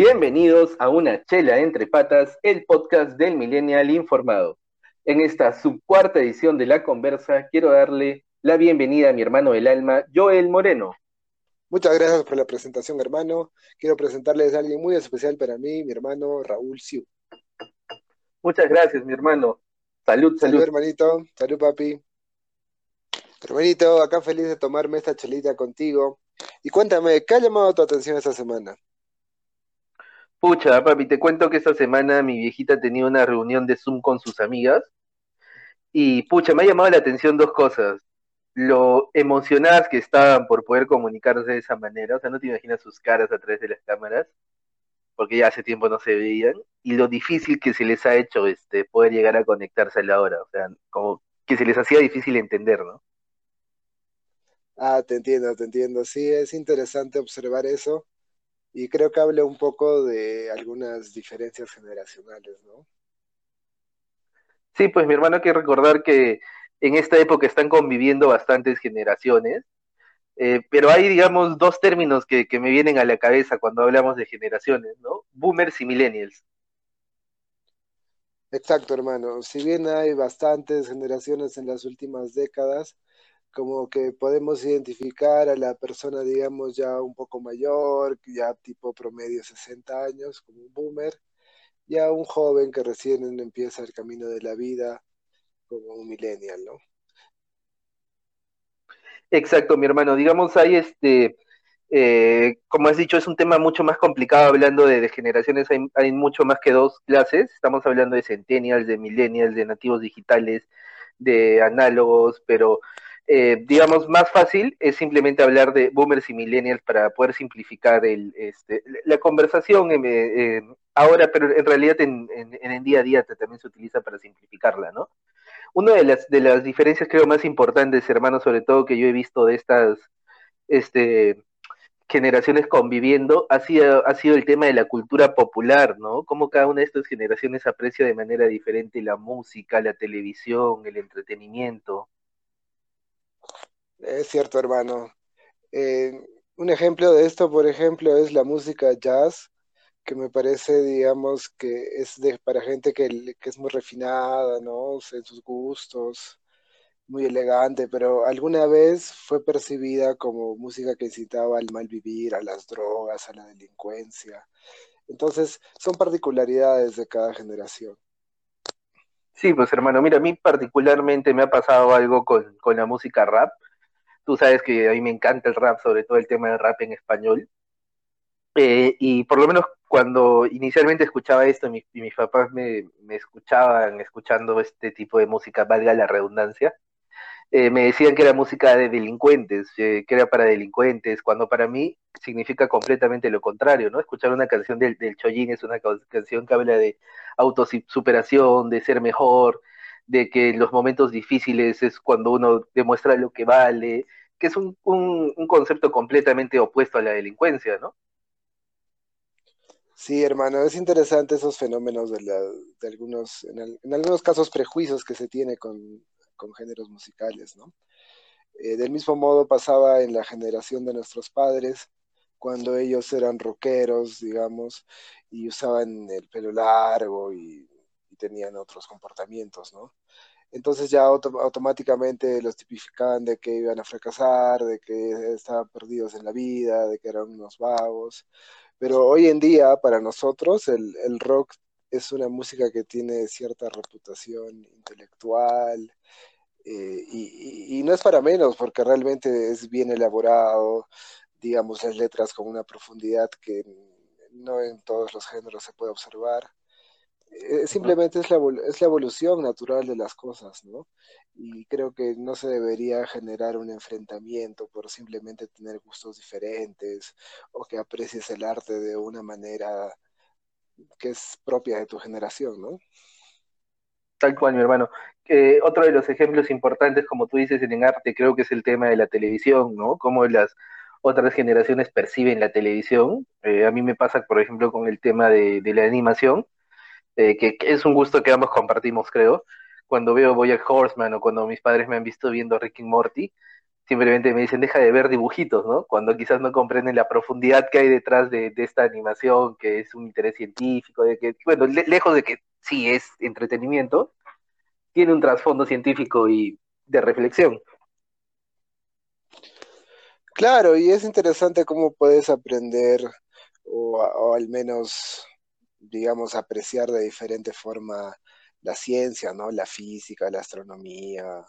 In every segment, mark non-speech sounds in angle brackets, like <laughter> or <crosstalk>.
Bienvenidos a Una Chela Entre Patas, el podcast del Millennial Informado. En esta subcuarta edición de La Conversa, quiero darle la bienvenida a mi hermano del alma, Joel Moreno. Muchas gracias por la presentación, hermano. Quiero presentarles a alguien muy especial para mí, mi hermano Raúl Siu. Muchas gracias, mi hermano. Salud, salud. Salud, hermanito. Salud, papi. Hermanito, acá feliz de tomarme esta chelita contigo. Y cuéntame, ¿qué ha llamado tu atención esta semana? Pucha, papi, te cuento que esta semana mi viejita tenía una reunión de Zoom con sus amigas. Y pucha, me ha llamado la atención dos cosas. Lo emocionadas que estaban por poder comunicarse de esa manera. O sea, no te imaginas sus caras a través de las cámaras, porque ya hace tiempo no se veían. Y lo difícil que se les ha hecho este, poder llegar a conectarse a la hora. O sea, como que se les hacía difícil entender, ¿no? Ah, te entiendo, te entiendo. Sí, es interesante observar eso y creo que habla un poco de algunas diferencias generacionales, ¿no? Sí, pues mi hermano hay que recordar que en esta época están conviviendo bastantes generaciones, eh, pero hay, digamos, dos términos que, que me vienen a la cabeza cuando hablamos de generaciones, ¿no? Boomers y millennials. Exacto, hermano. Si bien hay bastantes generaciones en las últimas décadas, como que podemos identificar a la persona, digamos, ya un poco mayor, ya tipo promedio 60 años, como un boomer, y a un joven que recién empieza el camino de la vida, como un millennial, ¿no? Exacto, mi hermano. Digamos, hay este, eh, como has dicho, es un tema mucho más complicado hablando de, de generaciones, hay, hay, mucho más que dos clases. Estamos hablando de centennials, de millennials, de nativos digitales, de análogos, pero eh, digamos, más fácil es simplemente hablar de boomers y millennials para poder simplificar el, este, la conversación eh, eh, ahora, pero en realidad en, en, en, el día a día también se utiliza para simplificarla, ¿no? Una de las, de las diferencias creo más importantes, hermano, sobre todo que yo he visto de estas este, generaciones conviviendo, ha sido, ha sido el tema de la cultura popular, ¿no? Cómo cada una de estas generaciones aprecia de manera diferente la música, la televisión, el entretenimiento. Es cierto, hermano. Eh, un ejemplo de esto, por ejemplo, es la música jazz, que me parece, digamos, que es de, para gente que, que es muy refinada, ¿no? en sus gustos, muy elegante, pero alguna vez fue percibida como música que incitaba al mal vivir, a las drogas, a la delincuencia. Entonces, son particularidades de cada generación. Sí, pues hermano, mira, a mí particularmente me ha pasado algo con, con la música rap Tú sabes que a mí me encanta el rap, sobre todo el tema del rap en español. Eh, y por lo menos cuando inicialmente escuchaba esto, mi, y mis papás me, me, escuchaban escuchando este tipo de música, valga la redundancia, eh, me decían que era música de delincuentes, eh, que era para delincuentes, cuando para mí significa completamente lo contrario, ¿no? Escuchar una canción del, del Chollín es una canción que habla de autosuperación, de ser mejor, de que los momentos difíciles es cuando uno demuestra lo que vale, que es un, un, concepto completamente opuesto a la delincuencia, ¿no? Sí, hermano, es interesante esos fenómenos de, la, de algunos, en, en, algunos casos, prejuicios que se tiene con, con géneros musicales, ¿no? Eh, del mismo modo pasaba en la generación de nuestros padres, cuando ellos eran rockeros, digamos, y usaban el pelo largo y tenían otros comportamientos, ¿no? Entonces ya auto automáticamente los tipificaban de que iban a fracasar, de que estaban perdidos en la vida, de que eran unos vagos. Pero hoy en día, para nosotros, el, rock es una música que tiene cierta reputación intelectual, eh, y, no es para menos, porque realmente es bien elaborado, digamos, las letras con una profundidad que no en todos los géneros se puede observar. Eh, simplemente es la, es la evolución natural de las cosas, ¿no? Y creo que no se debería generar un enfrentamiento por simplemente tener gustos diferentes o que aprecies el arte de una manera que es propia de tu generación, ¿no? Tal cual, mi hermano. Otro de los ejemplos importantes, como tú dices, en el arte, creo que es el tema de la televisión, ¿no? Cómo las otras generaciones perciben la televisión. Eh, a mí me pasa, por ejemplo, con el tema de la animación eh, que, es un gusto que ambos compartimos, creo. Cuando veo Boyack Horseman o cuando mis padres me han visto viendo Rick y Morty, simplemente me dicen, deja de ver dibujitos, ¿no? Cuando quizás no comprenden la profundidad que hay detrás de, esta animación, que es un interés científico, de que, bueno, lejos de que sí es entretenimiento, tiene un trasfondo científico y de reflexión. Claro, y es interesante cómo puedes aprender o, al menos, digamos, apreciar de diferente forma la ciencia, ¿no? La física, la astronomía,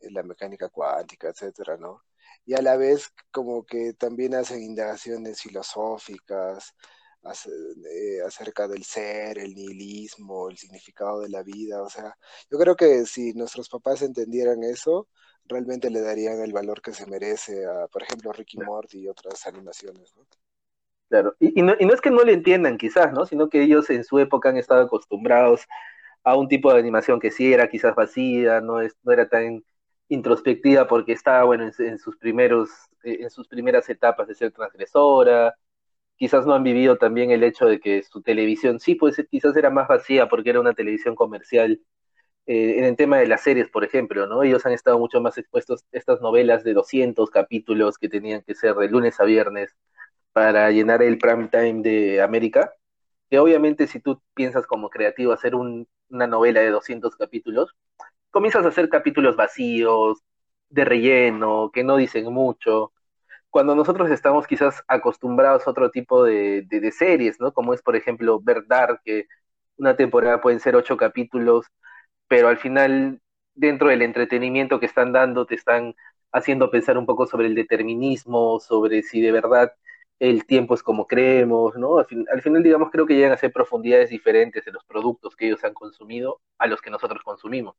eh, la mecánica cuántica, etcétera, ¿no? Y a la vez como que también hacen indagaciones filosóficas eh, acerca del ser, el nihilismo, el significado de la vida, o sea, yo creo que si nuestros papás entendieran eso, realmente le darían el valor que se merece a, por ejemplo, Ricky Morty y otras animaciones, ¿no? Claro, y, no, y no es que no le entiendan quizás, ¿no? Sino que ellos en su época han estado acostumbrados a un tipo de animación que sí era quizás vacía, no, es, no era tan introspectiva porque estaba, bueno, en, sus primeros, eh, en sus primeras etapas de ser transgresora, quizás no han vivido también el hecho de que su televisión sí, pues quizás era más vacía porque era una televisión comercial. Eh, en el tema de las series, por ejemplo, ¿no? Ellos han estado mucho más expuestos a estas novelas de 200 capítulos que tenían que ser de lunes a viernes, para llenar el prime time de América, que obviamente si tú piensas como creativo hacer una novela de 200 capítulos, comienzas a hacer capítulos vacíos, de relleno, que no dicen mucho, cuando nosotros estamos quizás acostumbrados a otro tipo de, de, series, ¿no? Como es, por ejemplo, ver que una temporada pueden ser ocho capítulos, pero al final, dentro del entretenimiento que están dando, te están haciendo pensar un poco sobre el determinismo, sobre si de verdad el tiempo es como creemos, ¿no? Al, final, digamos, creo que llegan a ser profundidades diferentes en los productos que ellos han consumido a los que nosotros consumimos.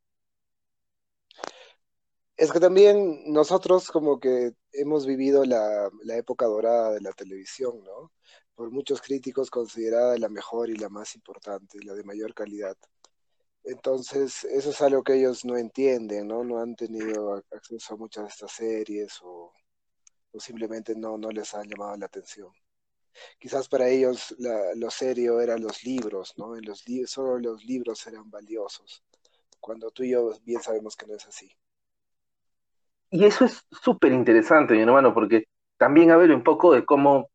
Es que también nosotros como que hemos vivido la, época dorada de la televisión, ¿no? Por muchos críticos considerada la mejor y la más importante, la de mayor calidad. Entonces, eso es algo que ellos no entienden, ¿no? No han tenido acceso a muchas de estas series o o simplemente no, no les han llamado la atención. Quizás para ellos lo serio eran los libros, ¿no? En los solo los libros eran valiosos, cuando tú y yo bien sabemos que no es así. Y eso es súper interesante, mi hermano, porque también habla un poco de cómo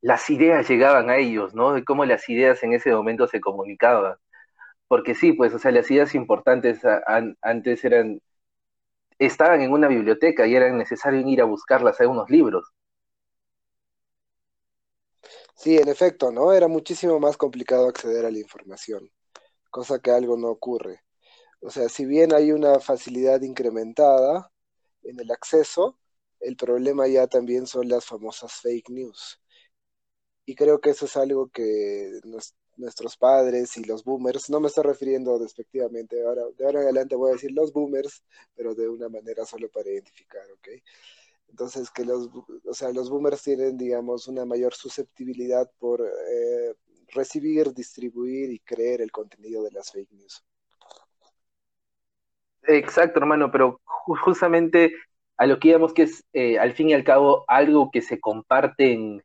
las ideas llegaban a ellos, ¿no? De cómo las ideas en ese momento se comunicaban. Porque sí, pues, o sea, las ideas importantes antes eran estaban en una biblioteca y era necesario ir a buscarlas a unos libros. Sí, en efecto, ¿no? Era muchísimo más complicado acceder a la información, cosa que algo no ocurre. O sea, si bien hay una facilidad incrementada en el acceso, el problema ya también son las famosas fake news. Y creo que eso es algo que nos, nuestros padres y los boomers, no me estoy refiriendo despectivamente, ahora, de ahora en adelante voy a decir los boomers, pero de una manera solo para identificar, ¿ok? Entonces, que los, o sea, los boomers tienen, digamos, una mayor susceptibilidad por eh, recibir, distribuir y creer el contenido de las fake news. Exacto, hermano, pero justamente a lo que íbamos que es, eh, al fin y al cabo, algo que se comparte en,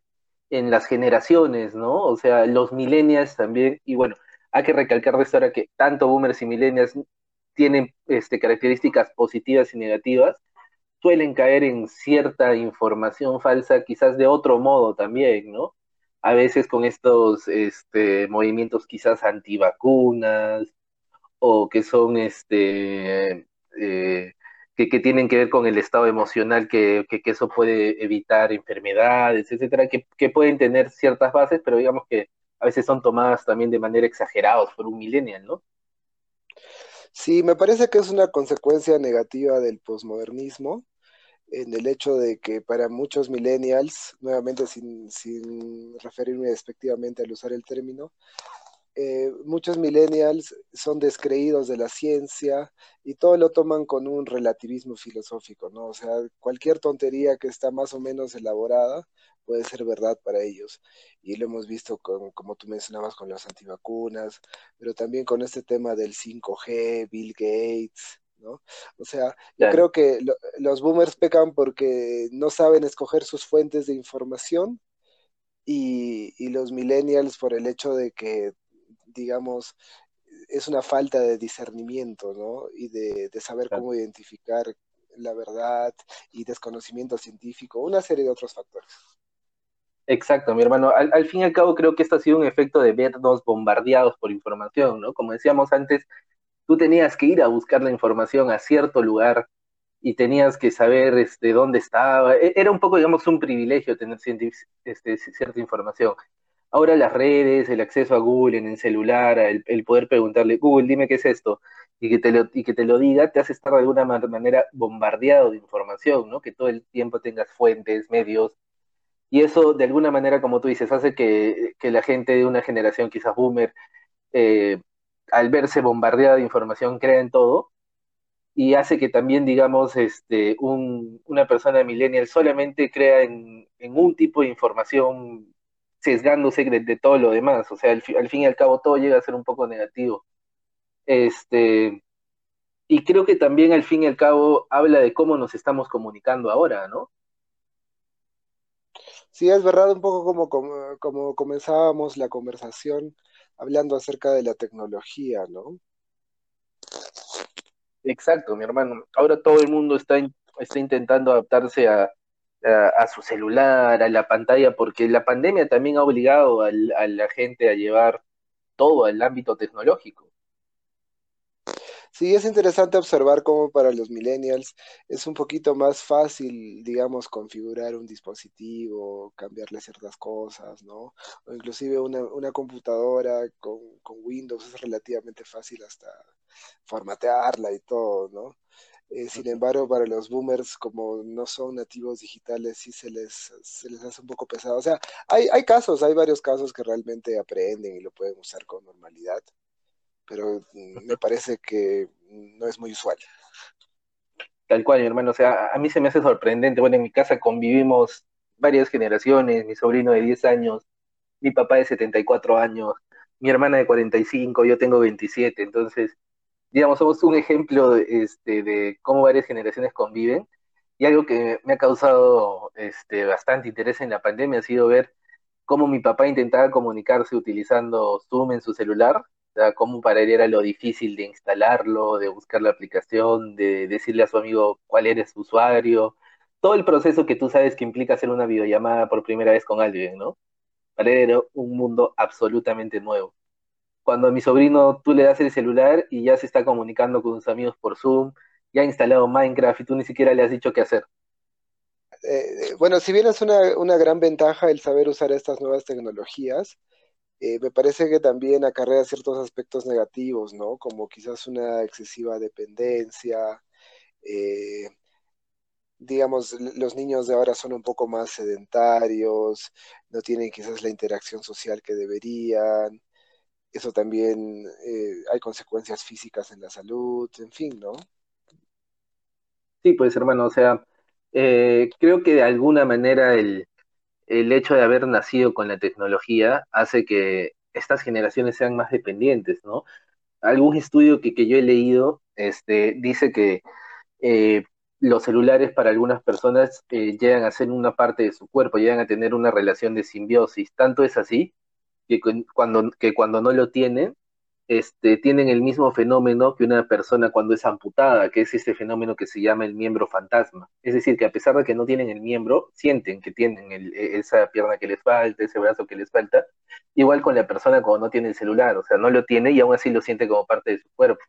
en las generaciones, ¿no? O sea, los millennials también, y bueno, hay que recalcar de esto ahora que tanto boomers y millennials tienen este, características positivas y negativas, suelen caer en cierta información falsa, quizás de otro modo también, ¿no? A veces con estos este, movimientos quizás antivacunas o que son este, eh, que, tienen que ver con el estado emocional, que, eso puede evitar enfermedades, etcétera, que, pueden tener ciertas bases, pero digamos que a veces son tomadas también de manera exagerada por un millennial, ¿no? Sí, me parece que es una consecuencia negativa del posmodernismo, en el hecho de que para muchos millennials, nuevamente sin, sin referirme despectivamente al usar el término, eh, muchos millennials son descreídos de la ciencia y todo lo toman con un relativismo filosófico, ¿no? O sea, cualquier tontería que está más o menos elaborada puede ser verdad para ellos. Y lo hemos visto con, como tú mencionabas, con las antivacunas, pero también con este tema del 5G, Bill Gates, ¿no? O sea, yo creo que los boomers pecan porque no saben escoger sus fuentes de información y, y los millennials por el hecho de que digamos, es una falta de discernimiento, ¿no? Y de, saber cómo identificar la verdad y desconocimiento científico, una serie de otros factores. Exacto, mi hermano. Al, al, fin y al cabo creo que esto ha sido un efecto de vernos bombardeados por información, ¿no? Como decíamos antes, tú tenías que ir a buscar la información a cierto lugar y tenías que saber este, dónde estaba. E, era un poco, digamos, un privilegio tener este, cierta información. Ahora las redes, el acceso a Google en el celular, el, poder preguntarle, Google, dime qué es esto, y que, te lo, y que te lo diga, te hace estar de alguna manera bombardeado de información, ¿no? Que todo el tiempo tengas fuentes, medios, y eso, de alguna manera, como tú dices, hace que, que la gente de una generación quizás boomer, eh, al verse bombardeada de información, crea en todo, y hace que también, digamos, este, un, una persona millennial solamente crea en, en, un tipo de información sesgándose de, de todo lo demás. O sea, al, al, fin y al cabo todo llega a ser un poco negativo. Este, y creo que también al fin y al cabo habla de cómo nos estamos comunicando ahora, ¿no? Sí, es verdad, un poco como, como, como, comenzábamos la conversación hablando acerca de la tecnología, ¿no? Exacto, mi hermano. Ahora todo el mundo está, está intentando adaptarse a, a, su celular, a la pantalla, porque la pandemia también ha obligado a la gente a llevar todo al ámbito tecnológico. Sí, es interesante observar cómo para los millennials es un poquito más fácil, digamos, configurar un dispositivo, cambiarle ciertas cosas, ¿no? O inclusive una, una computadora con, con, Windows es relativamente fácil hasta formatearla y todo, ¿no? Eh, sin embargo, para los boomers, como no son nativos digitales, sí se les, se les hace un poco pesado. O sea, hay, hay casos, hay varios casos que realmente aprenden y lo pueden usar con normalidad pero me parece que no es muy usual. Tal cual, mi hermano. O sea, a mí se me hace sorprendente. Bueno, en mi casa convivimos varias generaciones, mi sobrino de 10 años, mi papá de 74 años, mi hermana de 45, yo tengo 27. Entonces, digamos, somos un ejemplo de, este, de cómo varias generaciones conviven. Y algo que me ha causado este, bastante interés en la pandemia ha sido ver cómo mi papá intentaba comunicarse utilizando Zoom en su celular cómo para él era lo difícil de instalarlo, de buscar la aplicación, de decirle a su amigo cuál era su usuario, todo el proceso que tú sabes que implica hacer una videollamada por primera vez con alguien, ¿no? Para él era un mundo absolutamente nuevo. Cuando a mi sobrino tú le das el celular y ya se está comunicando con sus amigos por Zoom, ya ha instalado Minecraft y tú ni siquiera le has dicho qué hacer. Eh, bueno, si bien es una, una gran ventaja el saber usar estas nuevas tecnologías, eh, me parece que también acarrea ciertos aspectos negativos, ¿no? Como quizás una excesiva dependencia, eh, digamos, los niños de ahora son un poco más sedentarios, no tienen quizás la interacción social que deberían, eso también eh, hay consecuencias físicas en la salud, en fin, ¿no? Sí, pues hermano, o sea, eh, creo que de alguna manera el, el hecho de haber nacido con la tecnología hace que estas generaciones sean más dependientes, ¿no? Algún estudio que, que yo he leído este, dice que eh, los celulares para algunas personas eh, llegan a ser una parte de su cuerpo, llegan a tener una relación de simbiosis. Tanto es así que cuando, que cuando no lo tienen, este, tienen el mismo fenómeno que una persona cuando es amputada, que es este fenómeno que se llama el miembro fantasma. Es decir, que a pesar de que no tienen el miembro, sienten que tienen el, e, esa pierna que les falta, ese brazo que les falta, igual con la persona cuando no tiene el celular, o sea, no lo tiene y aún así lo siente como parte de su cuerpo.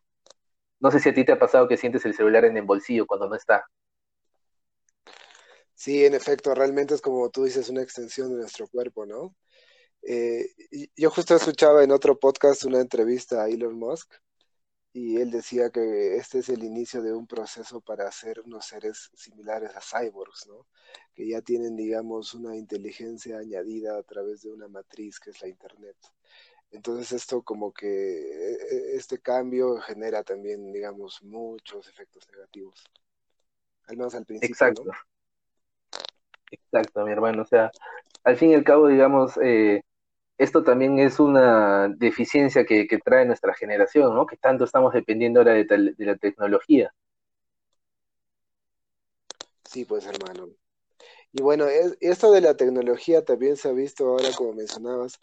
No sé si a ti te ha pasado que sientes el celular en el bolsillo cuando no está. Sí, en efecto, realmente es como tú dices, una extensión de nuestro cuerpo, ¿no? Eh, yo justo escuchaba en otro podcast una entrevista a Elon Musk y él decía que este es el inicio de un proceso para hacer unos seres similares a cyborgs, ¿no? Que ya tienen, digamos, una inteligencia añadida a través de una matriz que es la Internet. Entonces esto como que e, e, este cambio genera también, digamos, muchos efectos negativos. Al menos al principio. Exacto. ¿no? Exacto, mi hermano. O sea, al fin y al cabo, digamos, eh, esto también es una deficiencia que, que, trae nuestra generación, ¿no? Que tanto estamos dependiendo ahora de, de, la tecnología. Sí, pues hermano. Y bueno, es, esto de la tecnología también se ha visto ahora, como mencionabas,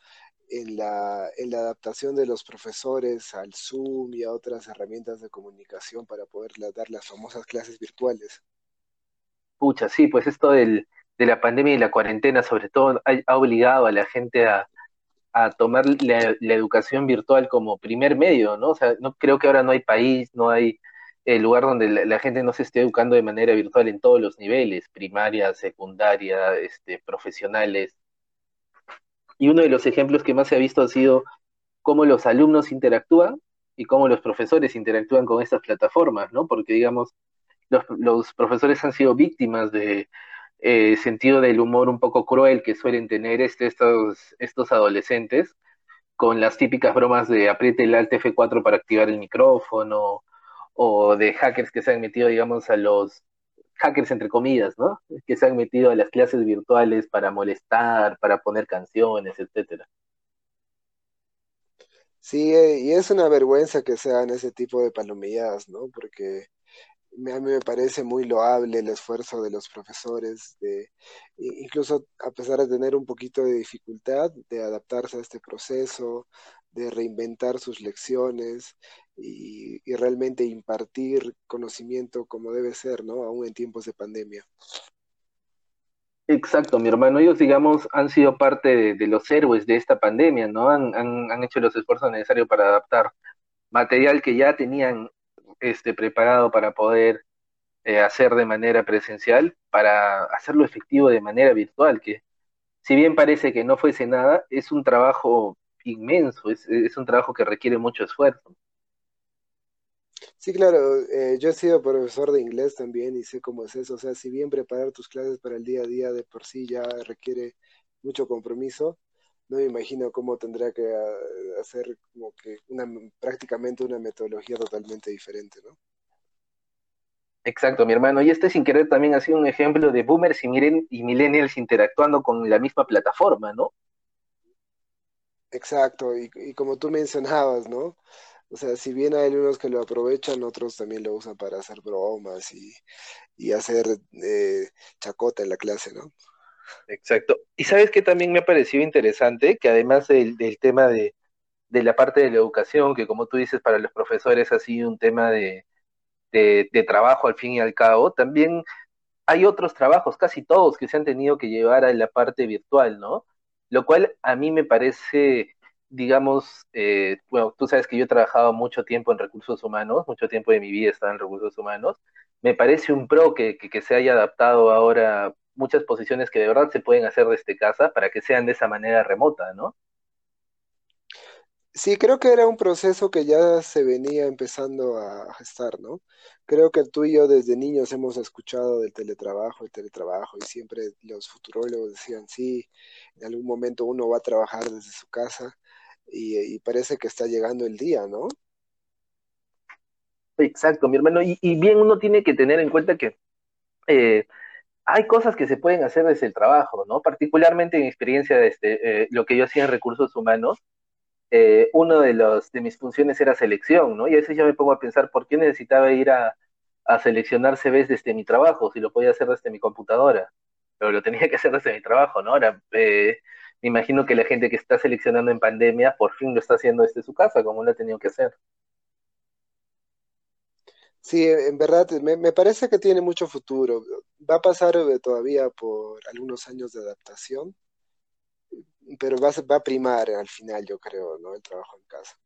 en la, en la adaptación de los profesores al Zoom y a otras herramientas de comunicación para poder dar las famosas clases virtuales. Pucha, sí, pues esto del, de la pandemia y la cuarentena sobre todo ha, obligado a la gente a, tomar la, educación virtual como primer medio, ¿no? O sea, no creo que ahora no hay país, no hay eh, lugar donde la, gente no se esté educando de manera virtual en todos los niveles, primaria, secundaria, este, profesionales. Y uno de los ejemplos que más se ha visto ha sido cómo los alumnos interactúan y cómo los profesores interactúan con estas plataformas, ¿no? Porque, digamos, los, los profesores han sido víctimas de eh, sentido del humor un poco cruel que suelen tener este, estos, estos adolescentes, con las típicas bromas de apriete el Alt F4 para activar el micrófono, o de hackers que se han metido, digamos, a los hackers entre comillas, ¿no? Que se han metido a las clases virtuales para molestar, para poner canciones, etcétera. Sí, eh, y es una vergüenza que sean ese tipo de palomilladas, ¿no? Porque a mí me parece muy loable el esfuerzo de los profesores, de, incluso a pesar de tener un poquito de dificultad de adaptarse a este proceso, de reinventar sus lecciones y, y realmente impartir conocimiento como debe ser, ¿no? Aún en tiempos de pandemia. Exacto, mi hermano. Ellos, digamos, han sido parte de, los héroes de esta pandemia, ¿no? Han, han, han, hecho los esfuerzos necesarios para adaptar material que ya tenían este, preparado para poder eh, hacer de manera presencial, para hacerlo efectivo de manera virtual, que si bien parece que no fuese nada, es un trabajo inmenso, es, es un trabajo que requiere mucho esfuerzo. Sí, claro, eh, yo he sido profesor de inglés también y sé cómo es eso, o sea, si bien preparar tus clases para el día a día de por sí ya requiere mucho compromiso, no me imagino cómo tendrá que ah, hacer como que una, prácticamente una metodología totalmente diferente, ¿no? Exacto, mi hermano. Y este sin querer también ha sido un ejemplo de boomers y, miren, y millennials interactuando con la misma plataforma, ¿no? Exacto, y, y como tú mencionabas, ¿no? O sea, si bien hay unos que lo aprovechan, otros también lo usan para hacer bromas y, y hacer eh, chacota en la clase, ¿no? Exacto. Y sabes que también me ha parecido interesante, que además del, tema de, la parte de la educación, que como tú dices, para los profesores ha sido un tema de, de, trabajo al fin y al cabo, también hay otros trabajos, casi todos, que se han tenido que llevar a la parte virtual, ¿no? Lo cual a mí me parece, digamos, eh, bueno, tú sabes que yo he trabajado mucho tiempo en recursos humanos, mucho tiempo de mi vida he estado en recursos humanos, me parece un pro que, que se haya adaptado ahora muchas posiciones que de verdad se pueden hacer desde casa para que sean de esa manera remota, ¿no? Sí, creo que era un proceso que ya se venía empezando a gestar, ¿no? Creo que tú y yo desde niños hemos escuchado del teletrabajo, el teletrabajo, y siempre los futurólogos decían, sí, en algún momento uno va a trabajar desde su casa, y, parece que está llegando el día, ¿no? Exacto, mi hermano, y, bien uno tiene que tener en cuenta que eh, hay cosas que se pueden hacer desde el trabajo, ¿no? Particularmente en mi experiencia, de este, eh, lo que yo hacía en recursos humanos, eh, uno de, los, de mis funciones era selección, ¿no? Y a veces yo me pongo a pensar, ¿por qué necesitaba ir a, a seleccionar CVs desde mi trabajo si lo podía hacer desde mi computadora? Pero lo tenía que hacer desde mi trabajo, ¿no? Ahora, eh, me imagino que la gente que está seleccionando en pandemia por fin lo está haciendo desde su casa, como lo ha tenido que hacer. Sí, en verdad, me, parece que tiene mucho futuro. Va a pasar eh, todavía por algunos años de adaptación, pero va, va a primar al final, yo creo, ¿no? El trabajo en casa.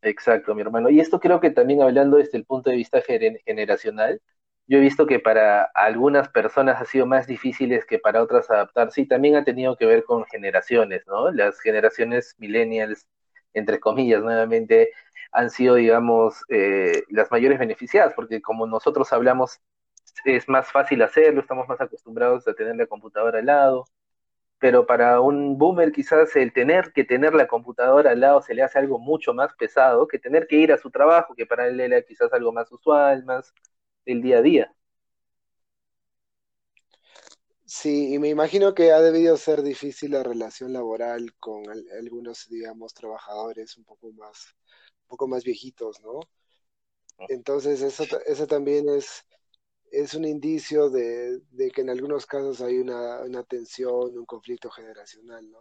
Exacto, mi hermano. Y esto creo que también hablando desde el punto de vista generacional, yo he visto que para algunas personas ha sido más difícil que para otras adaptarse y también ha tenido que ver con generaciones, ¿no? Las generaciones millennials, entre comillas, nuevamente, han sido, digamos, eh, las mayores beneficiadas, porque como nosotros hablamos, es más fácil hacerlo, estamos más acostumbrados a tener la computadora al lado, pero para un boomer quizás el tener que tener la computadora al lado se le hace algo mucho más pesado que tener que ir a su trabajo, que para él era quizás algo más usual, más el día a día. Sí, y me imagino que ha debido ser difícil la relación laboral con algunos, digamos, trabajadores un poco más poco más viejitos, ¿no? Entonces, eso, eso también es, es un indicio de, que en algunos casos hay una, tensión, un conflicto generacional, ¿no?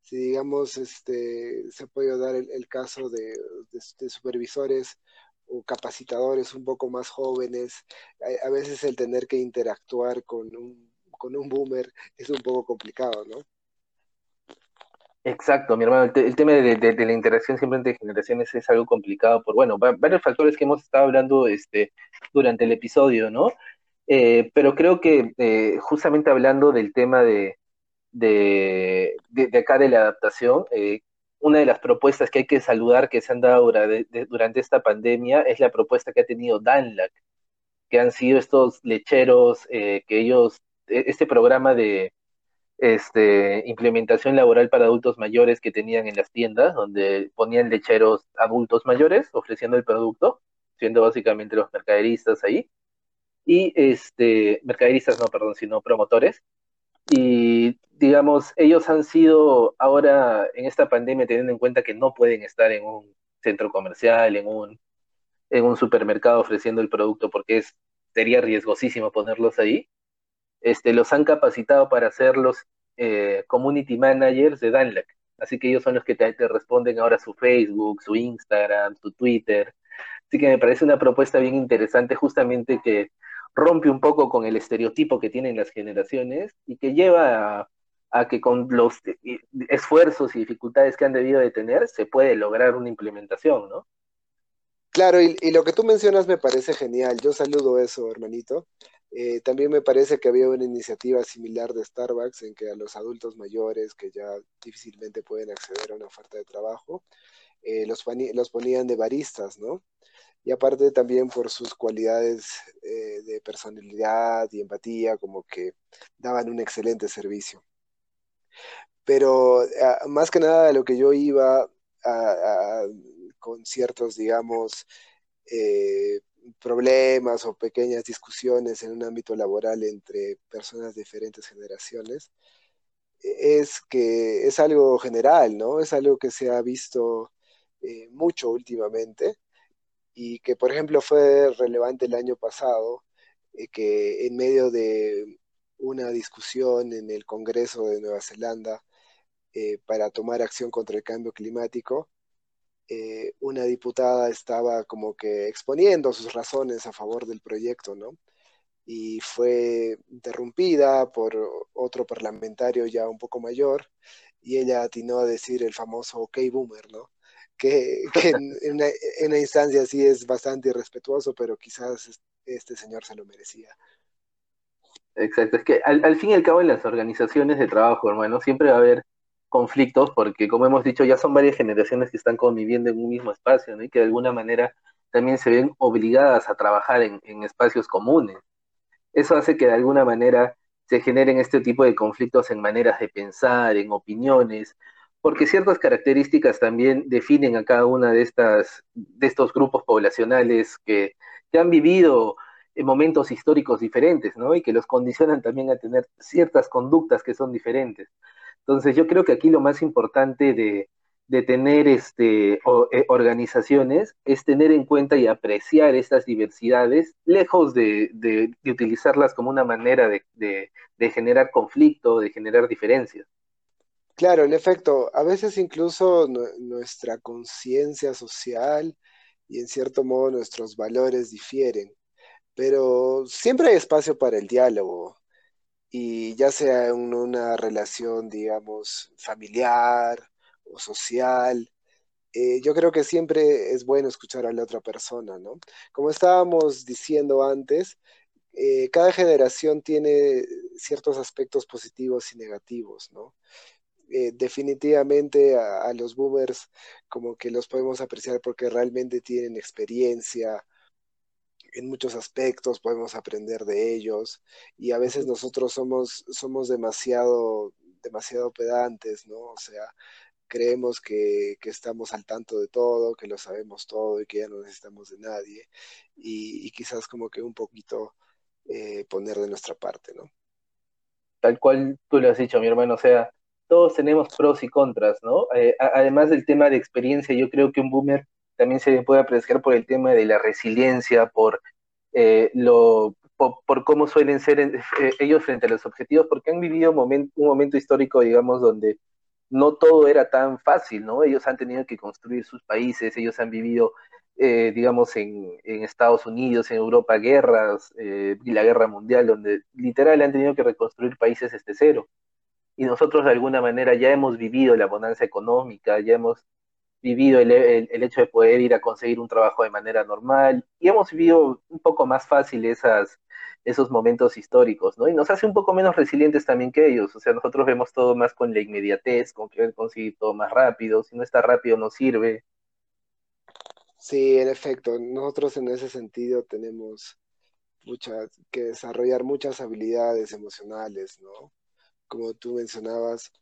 Si digamos, este, se puede dar el, caso de, supervisores o capacitadores un poco más jóvenes, a, veces el tener que interactuar con un, con un boomer es un poco complicado, ¿no? Exacto, mi hermano, el, tema de, la interacción siempre entre generaciones es algo complicado por, bueno, varios factores que hemos estado hablando este, durante el episodio, ¿no? Eh, pero creo que eh, justamente hablando del tema de, de, acá de la adaptación, eh, una de las propuestas que hay que saludar que se han dado durante esta pandemia es la propuesta que ha tenido Danlac, que han sido estos lecheros que ellos, e, este programa de este, implementación laboral para adultos mayores que tenían en las tiendas, donde ponían lecheros adultos mayores ofreciendo el producto, siendo básicamente los mercaderistas ahí, y este, mercaderistas no, perdón, sino promotores. Y digamos, ellos han sido ahora en esta pandemia teniendo en cuenta que no pueden estar en un centro comercial, en un, en un supermercado ofreciendo el producto porque es, sería riesgosísimo ponerlos ahí este, los han capacitado para ser los eh, community managers de Danlac. Así que ellos son los que te, responden ahora su Facebook, su Instagram, su Twitter. Así que me parece una propuesta bien interesante justamente que rompe un poco con el estereotipo que tienen las generaciones y que lleva a, que con los esfuerzos y dificultades que han debido de tener se puede lograr una implementación, ¿no? Claro, y, lo que tú mencionas me parece genial. Yo saludo eso, hermanito. Eh, también me parece que había una iniciativa similar de Starbucks en que a los adultos mayores que ya difícilmente pueden acceder a una oferta de trabajo, eh, los, los, ponían de baristas, ¿no? Y aparte también por sus cualidades eh, de personalidad y empatía, como que daban un excelente servicio. Pero ah, más que nada lo que yo iba con ciertos, digamos, problemas o pequeñas discusiones en un ámbito laboral entre personas de diferentes generaciones, es que es algo general, ¿no? Es algo que se ha visto eh, mucho últimamente y que, por ejemplo, fue relevante el año pasado, eh, que en medio de una discusión en el Congreso de Nueva Zelanda eh, para tomar acción contra el cambio climático, eh, una diputada estaba como que exponiendo sus razones a favor del proyecto, ¿no? Y fue interrumpida por otro parlamentario ya un poco mayor y ella atinó a decir el famoso OK Boomer, ¿no? Que, <laughs> en, una, instancia así es bastante irrespetuoso, pero quizás este señor se lo merecía. Exacto, es que al, al fin y al cabo en las organizaciones de trabajo, hermano, siempre va a haber conflictos, porque como hemos dicho, ya son varias generaciones que están conviviendo en un mismo espacio, y que de alguna manera también se ven obligadas a trabajar en, espacios comunes. Eso hace que de alguna manera se generen este tipo de conflictos en maneras de pensar, en opiniones, porque ciertas características también definen a cada una de estas, de estos grupos poblacionales que, que han vivido en momentos históricos diferentes, ¿no? Y que los condicionan también a tener ciertas conductas que son diferentes. Entonces yo creo que aquí lo más importante de, tener este, eh, organizaciones es tener en cuenta y apreciar estas diversidades, lejos de, utilizarlas como una manera de, generar conflicto, de generar diferencias. Claro, en efecto, a veces incluso nuestra conciencia social y en cierto modo nuestros valores difieren, pero siempre hay espacio para el diálogo y ya sea en una relación, digamos, familiar o social, eh, yo creo que siempre es bueno escuchar a la otra persona, ¿no? Como estábamos diciendo antes, eh, cada generación tiene ciertos aspectos positivos y negativos, ¿no? Eh, definitivamente a, los boomers como que los podemos apreciar porque realmente tienen experiencia, en muchos aspectos, podemos aprender de ellos y a veces nosotros somos, somos demasiado, demasiado pedantes, ¿no? O sea, creemos que, estamos al tanto de todo, que lo sabemos todo y que ya no necesitamos de nadie y, quizás como que un poquito eh, poner de nuestra parte, ¿no? Tal cual tú lo has dicho, mi hermano, o sea, todos tenemos pros y contras, ¿no? Eh, además del tema de experiencia, yo creo que un boomer también se puede apreciar por el tema de la resiliencia, por, eh, lo, por, cómo suelen ser eh, ellos frente a los objetivos, porque han vivido un momento histórico, digamos, donde no todo era tan fácil, ¿no? Ellos han tenido que construir sus países, ellos han vivido eh, digamos, en, Estados Unidos, en Europa, guerras, eh, y la guerra mundial, donde literal han tenido que reconstruir países desde cero. Y nosotros de alguna manera ya hemos vivido la bonanza económica, ya hemos vivido el, el, hecho de poder ir a conseguir un trabajo de manera normal y hemos vivido un poco más fácil esas, esos momentos históricos, ¿no? Y nos hace un poco menos resilientes también que ellos, o sea, nosotros vemos todo más con la inmediatez, con querer conseguir todo más rápido, si no está rápido no sirve. Sí, en efecto, nosotros en ese sentido tenemos muchas, que desarrollar muchas habilidades emocionales, ¿no? Como tú mencionabas,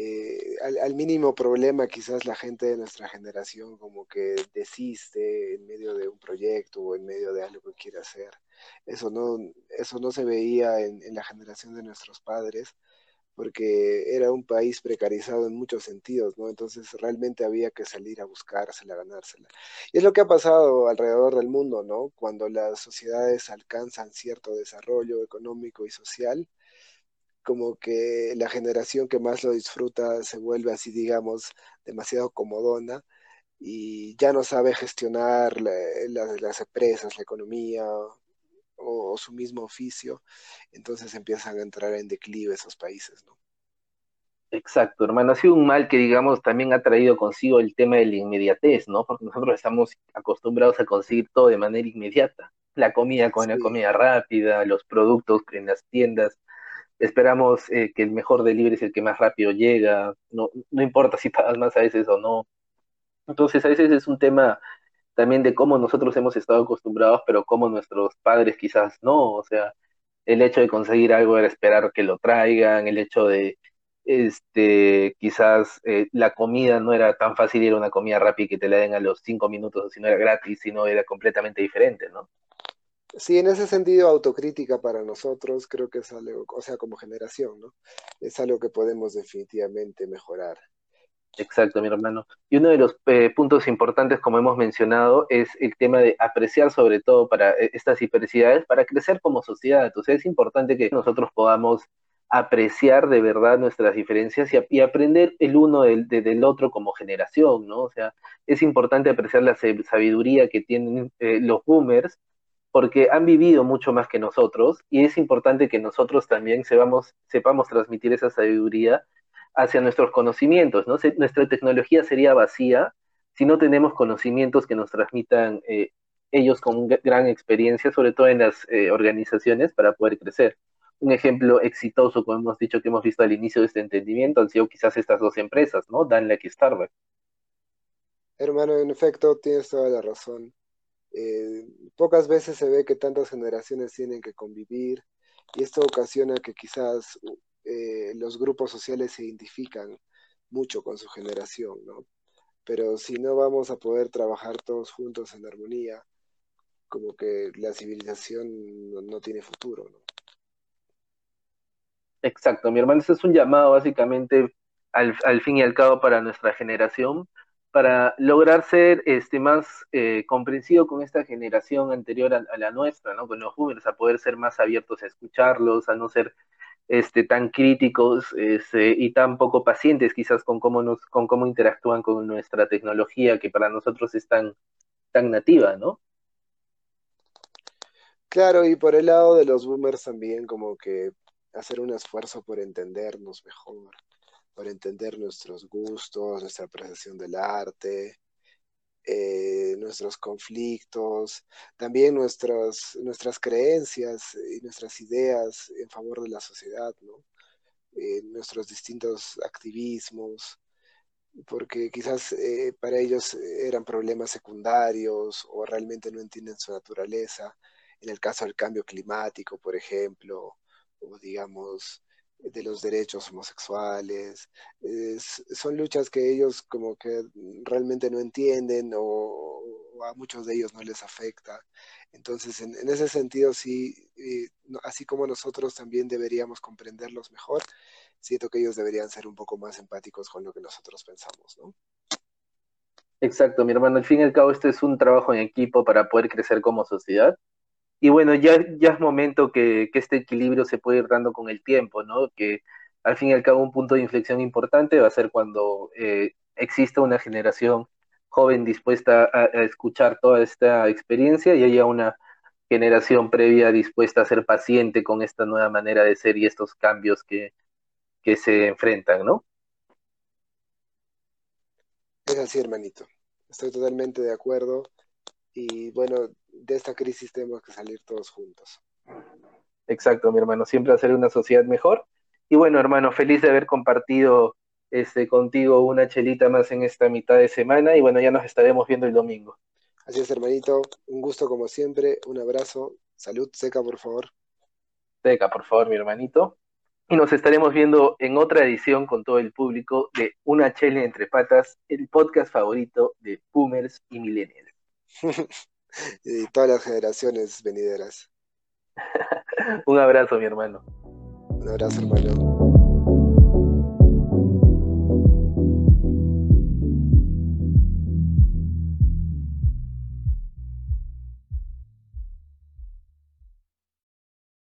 eh, al, mínimo problema quizás la gente de nuestra generación como que desiste en medio de un proyecto o en medio de algo que quiere hacer. Eso no, eso no se veía en, la generación de nuestros padres porque era un país precarizado en muchos sentidos, ¿no? Entonces realmente había que salir a buscársela, a ganársela. Y es lo que ha pasado alrededor del mundo, ¿no? Cuando las sociedades alcanzan cierto desarrollo económico y social, como que la generación que más lo disfruta se vuelve así, digamos, demasiado comodona y ya no sabe gestionar las empresas, la economía o, su mismo oficio, entonces empiezan a entrar en declive esos países, ¿no? Exacto, hermano. Ha sido un mal que, digamos, también ha traído consigo el tema de la inmediatez, ¿no? Porque nosotros estamos acostumbrados a conseguir todo de manera inmediata. La comida con la comida rápida, los productos en las tiendas esperamos eh, que el mejor delivery es el que más rápido llega, no, no importa si pagas más a veces o no. Entonces a veces es un tema también de cómo nosotros hemos estado acostumbrados, pero cómo nuestros padres quizás no, o sea, el hecho de conseguir algo era esperar que lo traigan, el hecho de, este, quizás eh, la comida no era tan fácil, era una comida rápida que te la den a los cinco minutos, si no era gratis, sino era completamente diferente, ¿no? Sí, en ese sentido, autocrítica para nosotros creo que es algo, o sea, como generación, ¿no? Es algo que podemos definitivamente mejorar. Exacto, mi hermano. Y uno de los eh, puntos importantes, como hemos mencionado, es el tema de apreciar sobre todo para eh, estas hipercidades, para crecer como sociedad. Entonces es importante que nosotros podamos apreciar de verdad nuestras diferencias y, aprender el uno del, del, otro como generación, ¿no? O sea, es importante apreciar la sabiduría que tienen eh, los boomers porque han vivido mucho más que nosotros y es importante que nosotros también sepamos, sepamos transmitir esa sabiduría hacia nuestros conocimientos, ¿no? nuestra tecnología sería vacía si no tenemos conocimientos que nos transmitan eh, ellos con gran experiencia, sobre todo en las eh, organizaciones, para poder crecer. Un ejemplo exitoso, como hemos dicho que hemos visto al inicio de este entendimiento, han sido quizás estas dos empresas, ¿no? Danlack y Starbucks. Hermano, en efecto, tienes toda la razón. Eh, pocas veces se ve que tantas generaciones tienen que convivir y esto ocasiona que quizás eh, los grupos sociales se identifican mucho con su generación, ¿no? Pero si no vamos a poder trabajar todos juntos en armonía, como que la civilización no, tiene futuro, ¿no? Exacto, mi hermano, ese es un llamado básicamente al, al fin y al cabo para nuestra generación, para lograr ser este, más eh, comprensivo con esta generación anterior a, la nuestra, ¿no? Con los jóvenes, a poder ser más abiertos a escucharlos, a no ser este, tan críticos este, y tan poco pacientes quizás con cómo, nos, con cómo interactúan con nuestra tecnología que para nosotros es tan, tan nativa, ¿no? Claro, y por el lado de los boomers también como que hacer un esfuerzo por entendernos mejor, para entender nuestros gustos, nuestra apreciación del arte, eh, nuestros conflictos, también nuestras, nuestras creencias y nuestras ideas en favor de la sociedad. Eh, nuestros distintos activismos, porque quizás eh, para ellos eran problemas secundarios o realmente no entienden su naturaleza. En el caso del cambio climático, por ejemplo, o digamos, de los derechos homosexuales. son luchas que ellos como que realmente no entienden o, a muchos de ellos no les afecta. Entonces, en, ese sentido, sí, así como nosotros también deberíamos comprenderlos mejor, siento que ellos deberían ser un poco más empáticos con lo que nosotros pensamos, ¿no? Exacto, mi hermano. Al fin y al cabo, este es un trabajo en equipo para poder crecer como sociedad y bueno, ya, ya es momento que, este equilibrio se puede ir dando con el tiempo, ¿no? Que al fin y al cabo un punto de inflexión importante va a ser cuando eh, exista una generación joven dispuesta a, escuchar toda esta experiencia y haya una generación previa dispuesta a ser paciente con esta nueva manera de ser y estos cambios que, que se enfrentan, ¿no? Es así, hermanito. Estoy totalmente de acuerdo. Y bueno, de esta crisis tenemos que salir todos juntos. Exacto, mi hermano. Siempre hacer una sociedad mejor. Y bueno, hermano, feliz de haber compartido este, contigo una chelita más en esta mitad de semana. Y bueno, ya nos estaremos viendo el domingo. Así es, hermanito. Un gusto como siempre. Un abrazo. Salud seca, por favor. Seca, por favor, mi hermanito y nos estaremos viendo en otra edición con todo el público de Una Chele entre Patas, el podcast favorito de boomers y millennials. <laughs> y todas las generaciones venideras. <laughs> Un abrazo, mi hermano. Un abrazo, hermano.